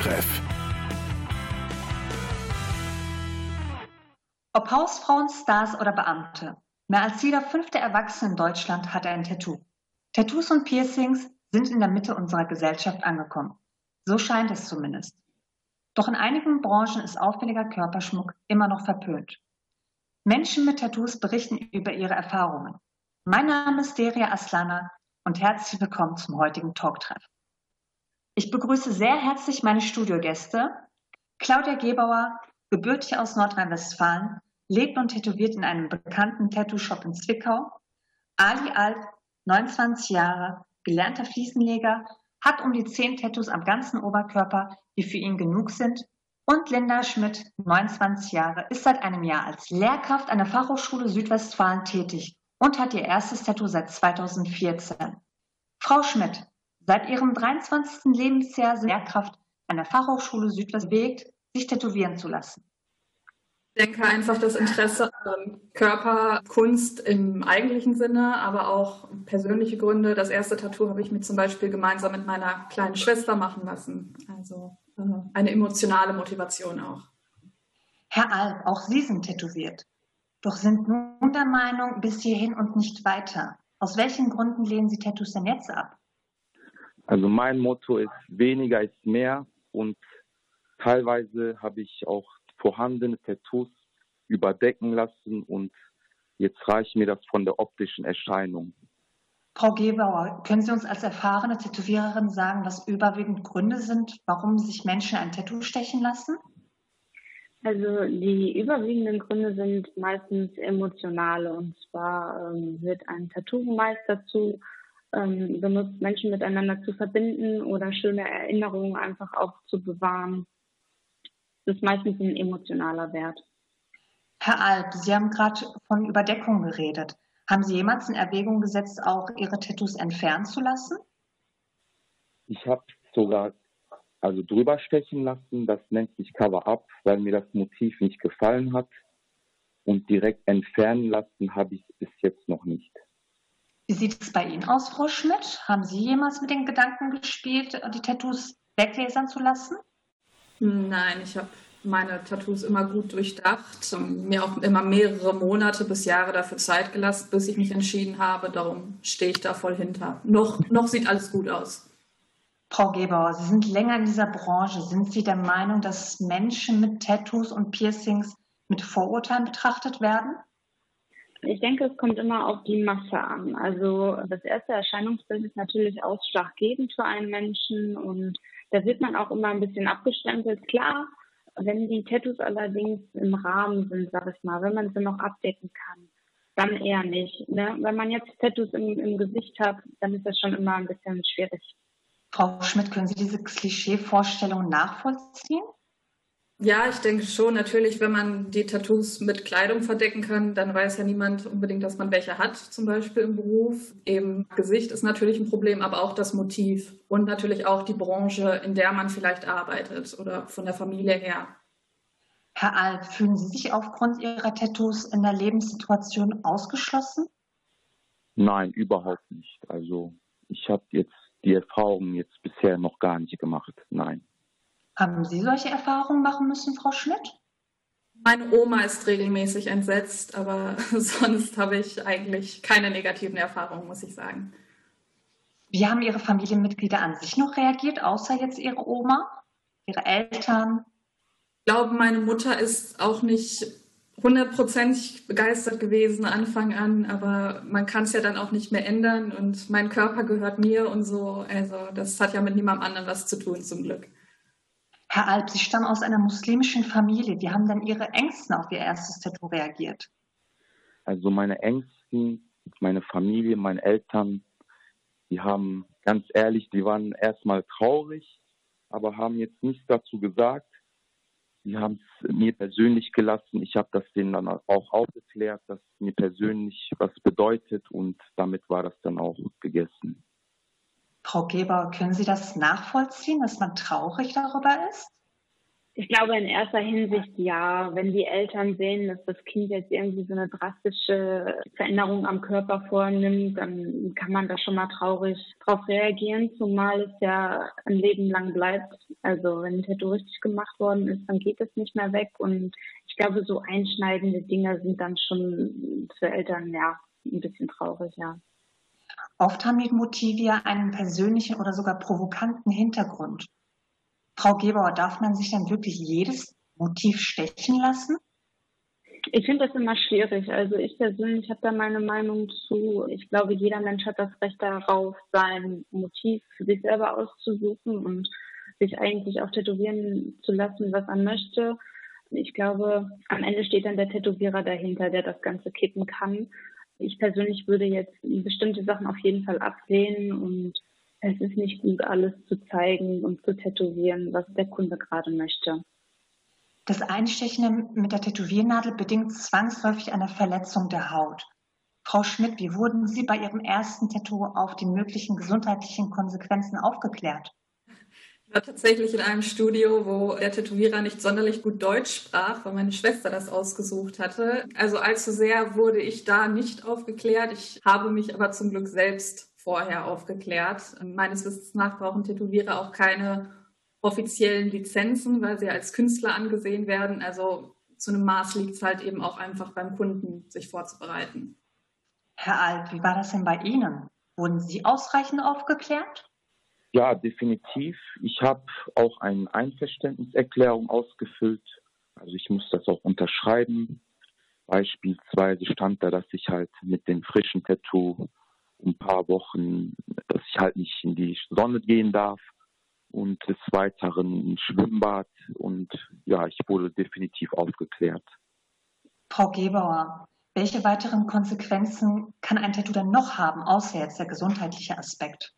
Talktreff. Ob Hausfrauen, Stars oder Beamte, mehr als jeder fünfte Erwachsene in Deutschland hat ein Tattoo. Tattoos und Piercings sind in der Mitte unserer Gesellschaft angekommen. So scheint es zumindest. Doch in einigen Branchen ist auffälliger Körperschmuck immer noch verpönt. Menschen mit Tattoos berichten über ihre Erfahrungen. Mein Name ist Deria Aslana und herzlich willkommen zum heutigen Talktreff. Ich begrüße sehr herzlich meine Studiogäste. Claudia Gebauer, gebürtig aus Nordrhein-Westfalen, lebt und tätowiert in einem bekannten Tattoo-Shop in Zwickau. Ali Alt, 29 Jahre, gelernter Fliesenleger, hat um die zehn Tattoos am ganzen Oberkörper, die für ihn genug sind. Und Linda Schmidt, 29 Jahre, ist seit einem Jahr als Lehrkraft an der Fachhochschule Südwestfalen tätig und hat ihr erstes Tattoo seit 2014. Frau Schmidt, Seit ihrem 23. Lebensjahr sind Lehrkraft an der Fachhochschule Südwest bewegt, sich tätowieren zu lassen. Ich denke einfach das Interesse an Körperkunst im eigentlichen Sinne, aber auch persönliche Gründe. Das erste Tattoo habe ich mir zum Beispiel gemeinsam mit meiner kleinen Schwester machen lassen. Also äh, eine emotionale Motivation auch. Herr Alp, auch Sie sind tätowiert. Doch sind nun der Meinung, bis hierhin und nicht weiter. Aus welchen Gründen lehnen Sie Tattoos denn jetzt ab? Also mein Motto ist weniger ist mehr und teilweise habe ich auch vorhandene Tattoos überdecken lassen und jetzt reicht mir das von der optischen Erscheinung. Frau Gebauer, können Sie uns als erfahrene Tätowiererin sagen, was überwiegend Gründe sind, warum sich Menschen ein Tattoo stechen lassen? Also die überwiegenden Gründe sind meistens emotionale. Und zwar ähm, wird ein Tattoo meist dazu ähm, benutzt, Menschen miteinander zu verbinden oder schöne Erinnerungen einfach auch zu bewahren. Das ist meistens ein emotionaler Wert. Herr Alp, Sie haben gerade von Überdeckung geredet. Haben Sie jemals in Erwägung gesetzt, auch Ihre Tattoos entfernen zu lassen? Ich habe sogar also drüber stechen lassen. Das nennt sich Cover-up, weil mir das Motiv nicht gefallen hat. Und direkt entfernen lassen habe ich es bis jetzt noch nicht. Wie sieht es bei Ihnen aus, Frau Schmidt? Haben Sie jemals mit den Gedanken gespielt, die Tattoos weglasern zu lassen? Nein, ich habe meine Tattoos immer gut durchdacht, mir auch immer mehrere Monate bis Jahre dafür Zeit gelassen, bis ich mich entschieden habe. Darum stehe ich da voll hinter. Noch, noch sieht alles gut aus. Frau Gebauer, Sie sind länger in dieser Branche. Sind Sie der Meinung, dass Menschen mit Tattoos und Piercings mit Vorurteilen betrachtet werden? Ich denke, es kommt immer auf die Masse an. Also das erste Erscheinungsbild ist natürlich ausschlaggebend für einen Menschen und da wird man auch immer ein bisschen abgestempelt. Klar, wenn die Tattoos allerdings im Rahmen sind, sag ich mal, wenn man sie noch abdecken kann, dann eher nicht. Ne? Wenn man jetzt Tattoos im, im Gesicht hat, dann ist das schon immer ein bisschen schwierig. Frau Schmidt, können Sie diese Klischee-Vorstellung nachvollziehen? Ja, ich denke schon. Natürlich, wenn man die Tattoos mit Kleidung verdecken kann, dann weiß ja niemand unbedingt, dass man welche hat, zum Beispiel im Beruf. Eben Gesicht ist natürlich ein Problem, aber auch das Motiv und natürlich auch die Branche, in der man vielleicht arbeitet oder von der Familie her. Herr Alt, fühlen Sie sich aufgrund Ihrer Tattoos in der Lebenssituation ausgeschlossen? Nein, überhaupt nicht. Also ich habe jetzt die Erfahrung jetzt bisher noch gar nicht gemacht. Nein. Haben Sie solche Erfahrungen machen müssen, Frau Schmidt? Meine Oma ist regelmäßig entsetzt, aber sonst habe ich eigentlich keine negativen Erfahrungen, muss ich sagen. Wie haben Ihre Familienmitglieder an sich noch reagiert, außer jetzt Ihre Oma, Ihre Eltern? Ich glaube, meine Mutter ist auch nicht hundertprozentig begeistert gewesen Anfang an, aber man kann es ja dann auch nicht mehr ändern und mein Körper gehört mir und so. Also das hat ja mit niemandem anderen was zu tun, zum Glück. Herr Alp, Sie stammen aus einer muslimischen Familie. Wie haben denn Ihre Ängsten auf Ihr erstes Tattoo reagiert? Also meine Ängsten, meine Familie, meine Eltern, die haben ganz ehrlich, die waren erstmal traurig, aber haben jetzt nichts dazu gesagt. Die haben es mir persönlich gelassen. Ich habe das denen dann auch aufgeklärt, dass mir persönlich was bedeutet und damit war das dann auch gegessen. Frau Geber, können Sie das nachvollziehen, dass man traurig darüber ist? Ich glaube in erster Hinsicht ja. Wenn die Eltern sehen, dass das Kind jetzt irgendwie so eine drastische Veränderung am Körper vornimmt, dann kann man da schon mal traurig drauf reagieren, zumal es ja ein Leben lang bleibt. Also wenn ein Tattoo richtig gemacht worden ist, dann geht es nicht mehr weg. Und ich glaube, so einschneidende Dinge sind dann schon für Eltern ja ein bisschen traurig, ja. Oft haben die Motive ja einen persönlichen oder sogar provokanten Hintergrund. Frau Gebauer, darf man sich dann wirklich jedes Motiv stechen lassen? Ich finde das immer schwierig. Also ich persönlich habe da meine Meinung zu. Ich glaube, jeder Mensch hat das Recht darauf, sein Motiv für sich selber auszusuchen und sich eigentlich auch tätowieren zu lassen, was er möchte. Ich glaube, am Ende steht dann der Tätowierer dahinter, der das Ganze kippen kann. Ich persönlich würde jetzt bestimmte Sachen auf jeden Fall ablehnen und es ist nicht gut, alles zu zeigen und zu tätowieren, was der Kunde gerade möchte. Das Einstechen mit der Tätowiernadel bedingt zwangsläufig eine Verletzung der Haut. Frau Schmidt, wie wurden Sie bei Ihrem ersten Tattoo auf die möglichen gesundheitlichen Konsequenzen aufgeklärt? Ich war tatsächlich in einem Studio, wo der Tätowierer nicht sonderlich gut Deutsch sprach, weil meine Schwester das ausgesucht hatte. Also allzu sehr wurde ich da nicht aufgeklärt. Ich habe mich aber zum Glück selbst vorher aufgeklärt. Meines Wissens nach brauchen Tätowierer auch keine offiziellen Lizenzen, weil sie als Künstler angesehen werden. Also zu einem Maß liegt es halt eben auch einfach beim Kunden, sich vorzubereiten. Herr Alt, wie war das denn bei Ihnen? Wurden Sie ausreichend aufgeklärt? Ja, definitiv. Ich habe auch eine Einverständniserklärung ausgefüllt. Also ich muss das auch unterschreiben. Beispielsweise stand da, dass ich halt mit dem frischen Tattoo ein paar Wochen, dass ich halt nicht in die Sonne gehen darf und des Weiteren ein Schwimmbad und ja, ich wurde definitiv aufgeklärt. Frau Gebauer, welche weiteren Konsequenzen kann ein Tattoo denn noch haben, außer jetzt der gesundheitliche Aspekt?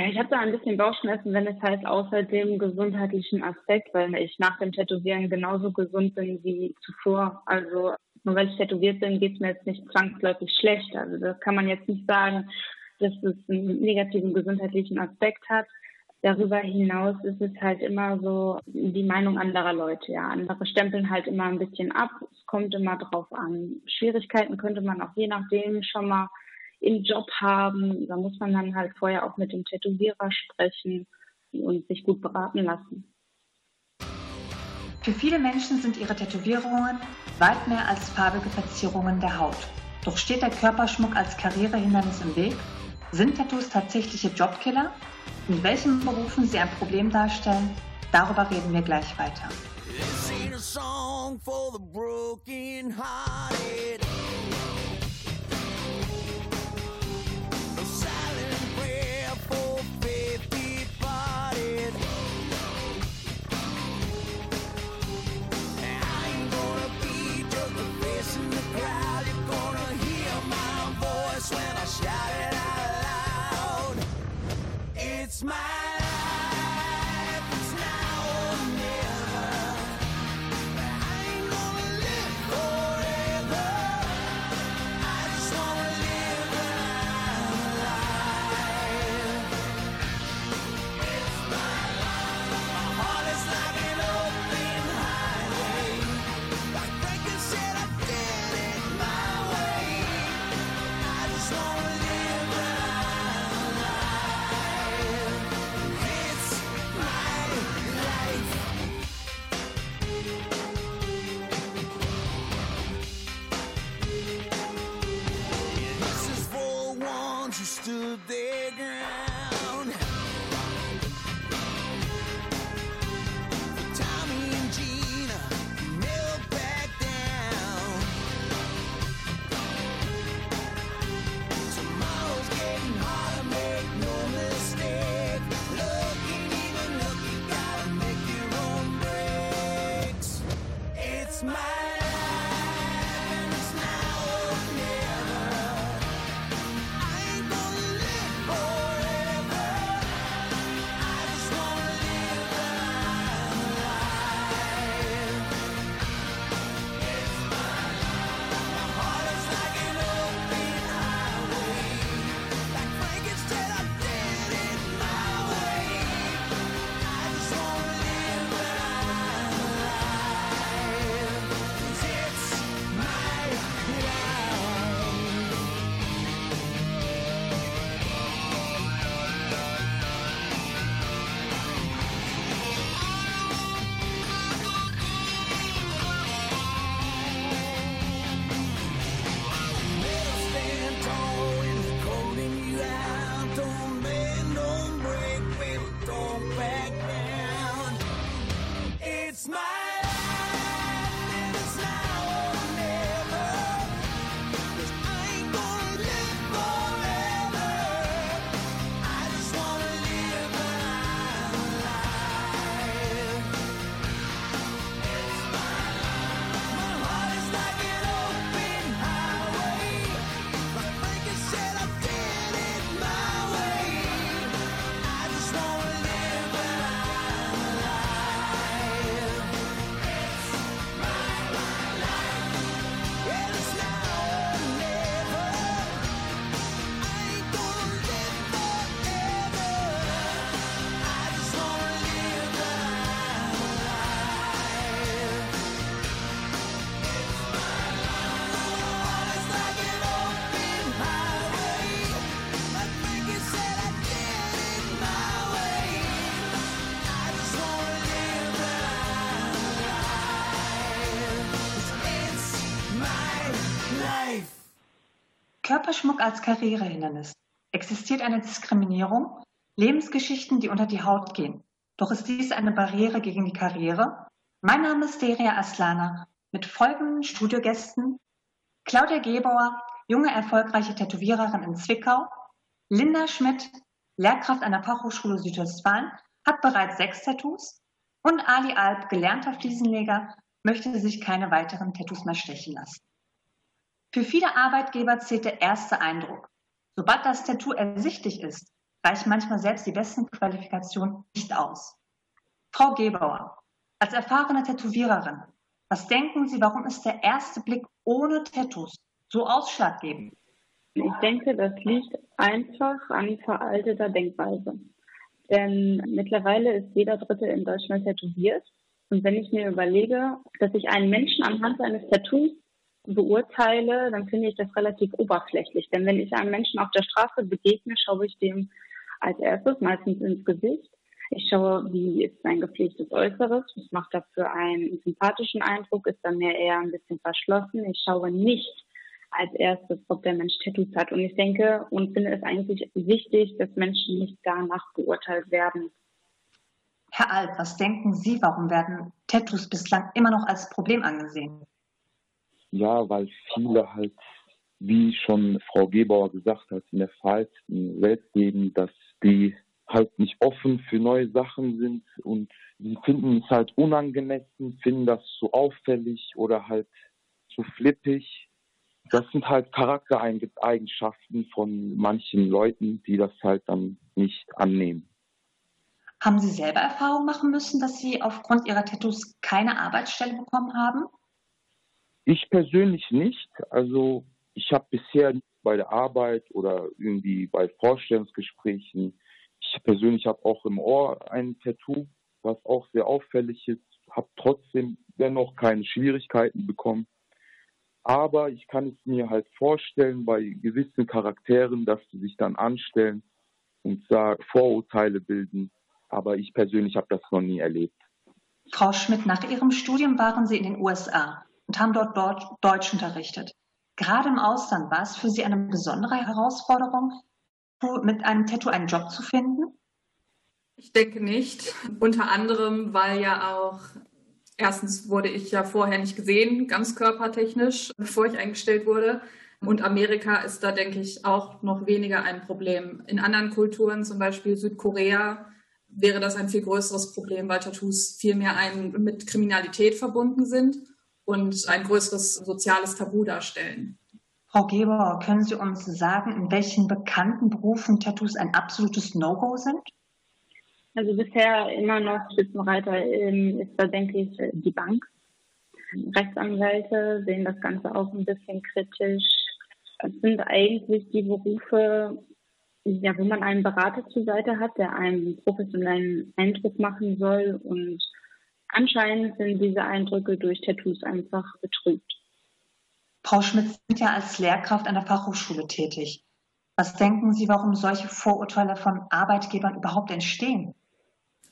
Ja, ich habe da ein bisschen Bauchschmerzen, wenn es heißt, außer dem gesundheitlichen Aspekt, weil ich nach dem Tätowieren genauso gesund bin wie zuvor. Also nur weil ich tätowiert bin, geht es mir jetzt nicht zwangsläufig schlecht. Also das kann man jetzt nicht sagen, dass es einen negativen gesundheitlichen Aspekt hat. Darüber hinaus ist es halt immer so die Meinung anderer Leute. Ja, andere stempeln halt immer ein bisschen ab. Es kommt immer drauf an. Schwierigkeiten könnte man auch je nachdem schon mal im Job haben. Da muss man dann halt vorher auch mit dem Tätowierer sprechen und sich gut beraten lassen. Für viele Menschen sind ihre Tätowierungen weit mehr als farbige Verzierungen der Haut. Doch steht der Körperschmuck als Karrierehindernis im Weg? Sind Tattoos tatsächliche Jobkiller? In welchen Berufen sie ein Problem darstellen? Darüber reden wir gleich weiter. This ain't a song for the. smile. you still Körperschmuck als Karrierehindernis. Existiert eine Diskriminierung? Lebensgeschichten, die unter die Haut gehen. Doch ist dies eine Barriere gegen die Karriere? Mein Name ist Deria Aslana mit folgenden Studiogästen. Claudia Gebauer, junge erfolgreiche Tätowiererin in Zwickau. Linda Schmidt, Lehrkraft an der Fachhochschule Südwestfalen, hat bereits sechs Tattoos. Und Ali Alp, gelernter Fliesenleger, möchte sich keine weiteren Tattoos mehr stechen lassen. Für viele Arbeitgeber zählt der erste Eindruck. Sobald das Tattoo ersichtlich ist, reicht manchmal selbst die besten Qualifikationen nicht aus. Frau Gebauer, als erfahrene Tätowiererin, was denken Sie, warum ist der erste Blick ohne Tattoos so ausschlaggebend? Ich denke, das liegt einfach an veralteter Denkweise. Denn mittlerweile ist jeder Dritte in Deutschland tätowiert. Und wenn ich mir überlege, dass ich einen Menschen anhand seines Tattoos beurteile, dann finde ich das relativ oberflächlich. Denn wenn ich einem Menschen auf der Straße begegne, schaue ich dem als erstes meistens ins Gesicht. Ich schaue, wie ist sein gepflegtes Äußeres, was macht er für einen sympathischen Eindruck, ist er mir eher ein bisschen verschlossen. Ich schaue nicht als erstes, ob der Mensch Tattoos hat. Und ich denke und finde es eigentlich wichtig, dass Menschen nicht danach beurteilt werden. Herr Alt, was denken Sie, warum werden Tattoos bislang immer noch als Problem angesehen? Ja, weil viele halt, wie schon Frau Gebauer gesagt hat, in der veralteten Welt leben, dass die halt nicht offen für neue Sachen sind und sie finden es halt unangemessen, finden das zu auffällig oder halt zu flippig. Das sind halt Charaktereigenschaften von manchen Leuten, die das halt dann nicht annehmen. Haben Sie selber Erfahrung machen müssen, dass Sie aufgrund Ihrer Tattoos keine Arbeitsstelle bekommen haben? Ich persönlich nicht. Also ich habe bisher bei der Arbeit oder irgendwie bei Vorstellungsgesprächen, ich persönlich habe auch im Ohr ein Tattoo, was auch sehr auffällig ist, habe trotzdem dennoch keine Schwierigkeiten bekommen. Aber ich kann es mir halt vorstellen bei gewissen Charakteren, dass sie sich dann anstellen und Vorurteile bilden. Aber ich persönlich habe das noch nie erlebt. Frau Schmidt, nach Ihrem Studium waren Sie in den USA und haben dort Deutsch unterrichtet. Gerade im Ausland war es für Sie eine besondere Herausforderung, mit einem Tattoo einen Job zu finden? Ich denke nicht. Unter anderem, weil ja auch erstens wurde ich ja vorher nicht gesehen, ganz körpertechnisch, bevor ich eingestellt wurde. Und Amerika ist da, denke ich, auch noch weniger ein Problem. In anderen Kulturen, zum Beispiel Südkorea, wäre das ein viel größeres Problem, weil Tattoos viel mehr ein, mit Kriminalität verbunden sind und ein größeres soziales Tabu darstellen. Frau Geber, können Sie uns sagen, in welchen bekannten Berufen Tattoos ein absolutes No-Go sind? Also bisher immer noch Spitzenreiter ist da, denke ich, die Bank. Rechtsanwälte sehen das Ganze auch ein bisschen kritisch. Es sind eigentlich die Berufe, ja, wo man einen Berater zur Seite hat, der einen professionellen Eindruck machen soll und Anscheinend sind diese Eindrücke durch Tattoos einfach betrübt. Frau Schmidt sind ja als Lehrkraft an der Fachhochschule tätig. Was denken Sie, warum solche Vorurteile von Arbeitgebern überhaupt entstehen?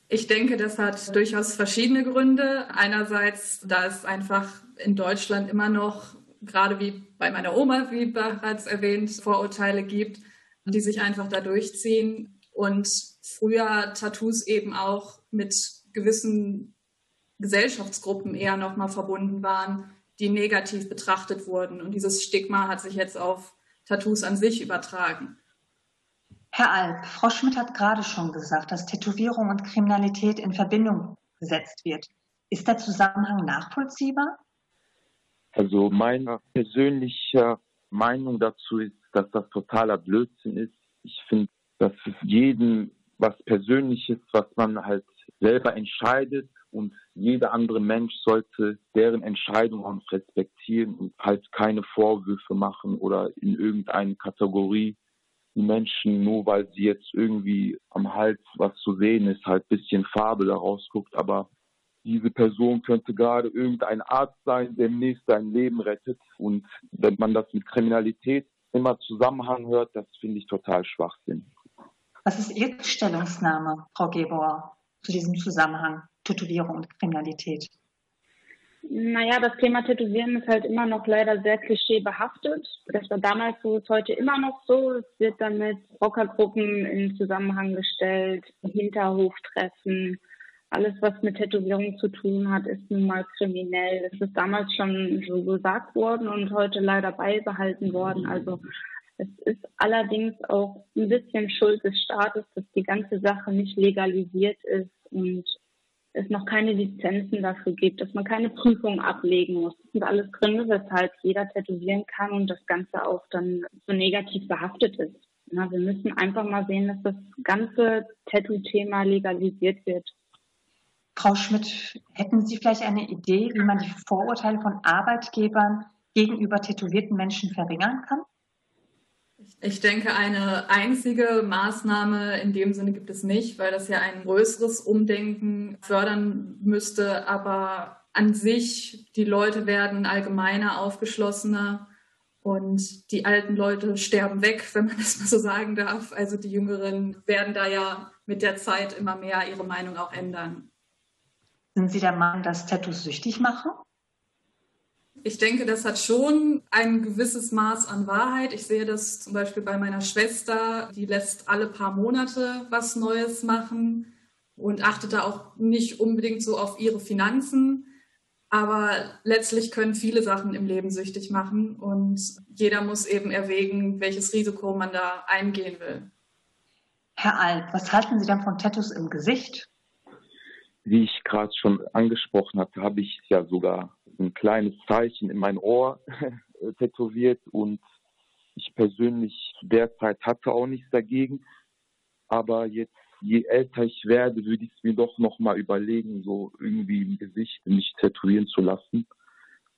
Ich denke, das hat durchaus verschiedene Gründe. Einerseits, da es einfach in Deutschland immer noch, gerade wie bei meiner Oma, wie bereits erwähnt, Vorurteile gibt, die sich einfach da durchziehen und früher Tattoos eben auch mit gewissen Gesellschaftsgruppen eher nochmal verbunden waren, die negativ betrachtet wurden. Und dieses Stigma hat sich jetzt auf Tattoos an sich übertragen. Herr Alp, Frau Schmidt hat gerade schon gesagt, dass Tätowierung und Kriminalität in Verbindung gesetzt wird. Ist der Zusammenhang nachvollziehbar? Also meine persönliche Meinung dazu ist, dass das totaler Blödsinn ist. Ich finde, dass es jedem was Persönliches, was man halt selber entscheidet und jeder andere Mensch sollte deren Entscheidungen respektieren und halt keine Vorwürfe machen oder in irgendeine Kategorie die Menschen, nur weil sie jetzt irgendwie am Hals was zu sehen ist, halt bisschen Farbe daraus guckt, aber diese Person könnte gerade irgendein Arzt sein, der demnächst sein Leben rettet. Und wenn man das mit Kriminalität immer Zusammenhang hört, das finde ich total Schwachsinn. Was ist Ihre Stellungnahme, Frau Gebauer, zu diesem Zusammenhang? Tätowierung und Kriminalität? Naja, das Thema Tätowieren ist halt immer noch leider sehr klischeebehaftet. Das war damals so, ist heute immer noch so. Es wird dann mit Rockergruppen in Zusammenhang gestellt, Hinterhoftreffen. Alles, was mit Tätowierung zu tun hat, ist nun mal kriminell. Das ist damals schon so gesagt worden und heute leider beibehalten worden. Also es ist allerdings auch ein bisschen Schuld des Staates, dass die ganze Sache nicht legalisiert ist und es noch keine Lizenzen dafür gibt, dass man keine Prüfung ablegen muss. Das sind alles Gründe, weshalb jeder tätowieren kann und das Ganze auch dann so negativ behaftet ist. Na, wir müssen einfach mal sehen, dass das ganze Tattoo-Thema legalisiert wird. Frau Schmidt, hätten Sie vielleicht eine Idee, wie man die Vorurteile von Arbeitgebern gegenüber tätowierten Menschen verringern kann? Ich denke, eine einzige Maßnahme in dem Sinne gibt es nicht, weil das ja ein größeres Umdenken fördern müsste. Aber an sich, die Leute werden allgemeiner, aufgeschlossener und die alten Leute sterben weg, wenn man das mal so sagen darf. Also die Jüngeren werden da ja mit der Zeit immer mehr ihre Meinung auch ändern. Sind Sie der Meinung, dass Tattoos süchtig machen? Ich denke, das hat schon ein gewisses Maß an Wahrheit. Ich sehe das zum Beispiel bei meiner Schwester, die lässt alle paar Monate was Neues machen und achtet da auch nicht unbedingt so auf ihre Finanzen. Aber letztlich können viele Sachen im Leben süchtig machen und jeder muss eben erwägen, welches Risiko man da eingehen will. Herr Alt, was halten Sie denn von Tattoos im Gesicht? Wie ich gerade schon angesprochen hatte, habe ich ja sogar ein kleines Zeichen in mein Ohr tätowiert und ich persönlich derzeit hatte auch nichts dagegen. Aber jetzt, je älter ich werde, würde ich es mir doch nochmal überlegen, so irgendwie im Gesicht mich tätowieren zu lassen,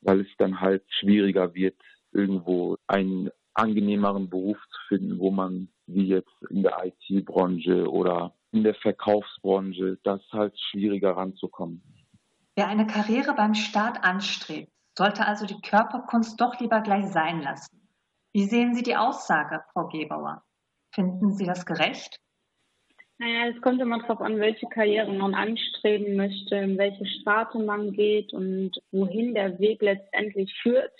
weil es dann halt schwieriger wird, irgendwo einen angenehmeren Beruf zu finden, wo man wie jetzt in der IT-Branche oder in der Verkaufsbranche, das halt schwieriger ranzukommen. Wer eine Karriere beim Staat anstrebt, sollte also die Körperkunst doch lieber gleich sein lassen. Wie sehen Sie die Aussage, Frau Gebauer? Finden Sie das gerecht? Naja, es kommt immer darauf an, welche Karriere man anstreben möchte, in welche Sparte man geht und wohin der Weg letztendlich führt.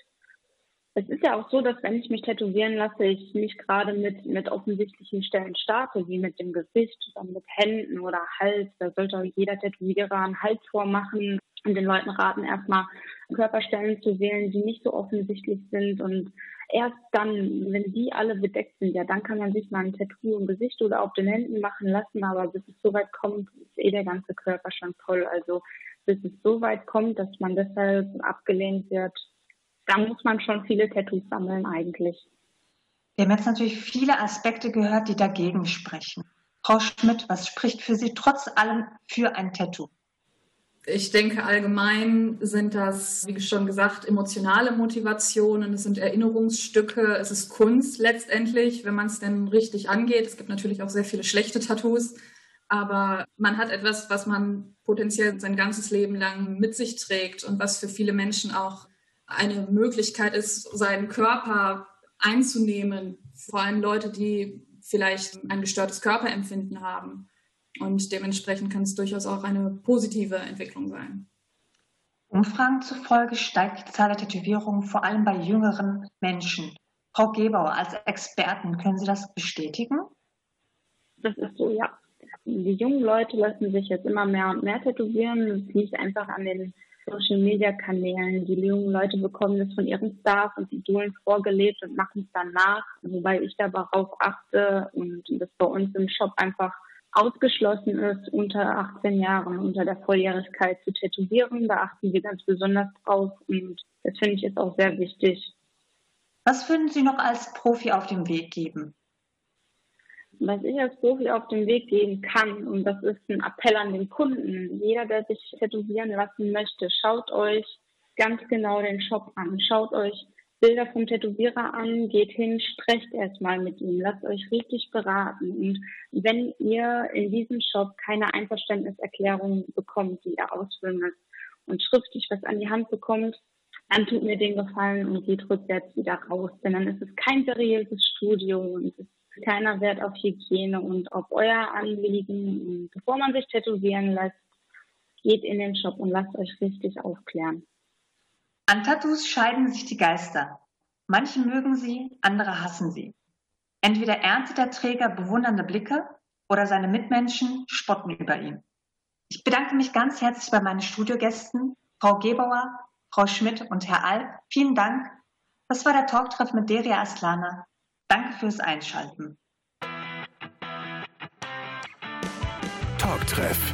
Es ist ja auch so, dass wenn ich mich tätowieren lasse, ich nicht gerade mit, mit offensichtlichen Stellen starte, wie mit dem Gesicht, dann mit Händen oder Hals. Da sollte auch jeder Tätowierer einen Hals vormachen und den Leuten raten, erstmal Körperstellen zu wählen, die nicht so offensichtlich sind und erst dann, wenn die alle bedeckt sind, ja, dann kann man sich mal ein Tattoo im Gesicht oder auf den Händen machen lassen, aber bis es so weit kommt, ist eh der ganze Körper schon voll. Also bis es so weit kommt, dass man deshalb abgelehnt wird, dann muss man schon viele Tattoos sammeln eigentlich. Wir haben jetzt natürlich viele Aspekte gehört, die dagegen sprechen. Frau Schmidt, was spricht für Sie trotz allem für ein Tattoo? Ich denke, allgemein sind das, wie schon gesagt, emotionale Motivationen, es sind Erinnerungsstücke, es ist Kunst letztendlich, wenn man es denn richtig angeht. Es gibt natürlich auch sehr viele schlechte Tattoos, aber man hat etwas, was man potenziell sein ganzes Leben lang mit sich trägt und was für viele Menschen auch eine Möglichkeit ist, seinen Körper einzunehmen, vor allem Leute, die vielleicht ein gestörtes Körperempfinden haben. Und dementsprechend kann es durchaus auch eine positive Entwicklung sein. Umfragen zufolge steigt die Zahl der Tätowierungen vor allem bei jüngeren Menschen. Frau Gebauer, als Experten, können Sie das bestätigen? Das ist so, ja. Die jungen Leute lassen sich jetzt immer mehr und mehr tätowieren. Es liegt einfach an den Social Media Kanälen. Die jungen Leute bekommen das von ihren Stars und Idolen vorgelebt und machen es dann nach, wobei ich darauf achte und das bei uns im Shop einfach ausgeschlossen ist, unter 18 Jahren, unter der Volljährigkeit zu tätowieren. Da achten wir ganz besonders drauf und das finde ich ist auch sehr wichtig. Was würden Sie noch als Profi auf den Weg geben? Was ich als Profi auf den Weg geben kann, und das ist ein Appell an den Kunden, jeder, der sich tätowieren lassen möchte, schaut euch ganz genau den Shop an, schaut euch Bilder vom Tätowierer an, geht hin, sprecht erstmal mit ihm, lasst euch richtig beraten. Und wenn ihr in diesem Shop keine Einverständniserklärung bekommt, die ihr ausfüllen müsst und schriftlich was an die Hand bekommt, dann tut mir den Gefallen und geht rückwärts wieder raus. Denn dann ist es kein seriöses Studio und es ist keiner Wert auf Hygiene und auf euer Anliegen. Und bevor man sich tätowieren lässt, geht in den Shop und lasst euch richtig aufklären. An Tattoos scheiden sich die Geister. Manche mögen sie, andere hassen sie. Entweder erntet der Träger bewundernde Blicke oder seine Mitmenschen spotten über ihn. Ich bedanke mich ganz herzlich bei meinen Studiogästen, Frau Gebauer, Frau Schmidt und Herr Alp. Vielen Dank. Das war der Talktreff mit Deria Aslana. Danke fürs Einschalten. Talktreff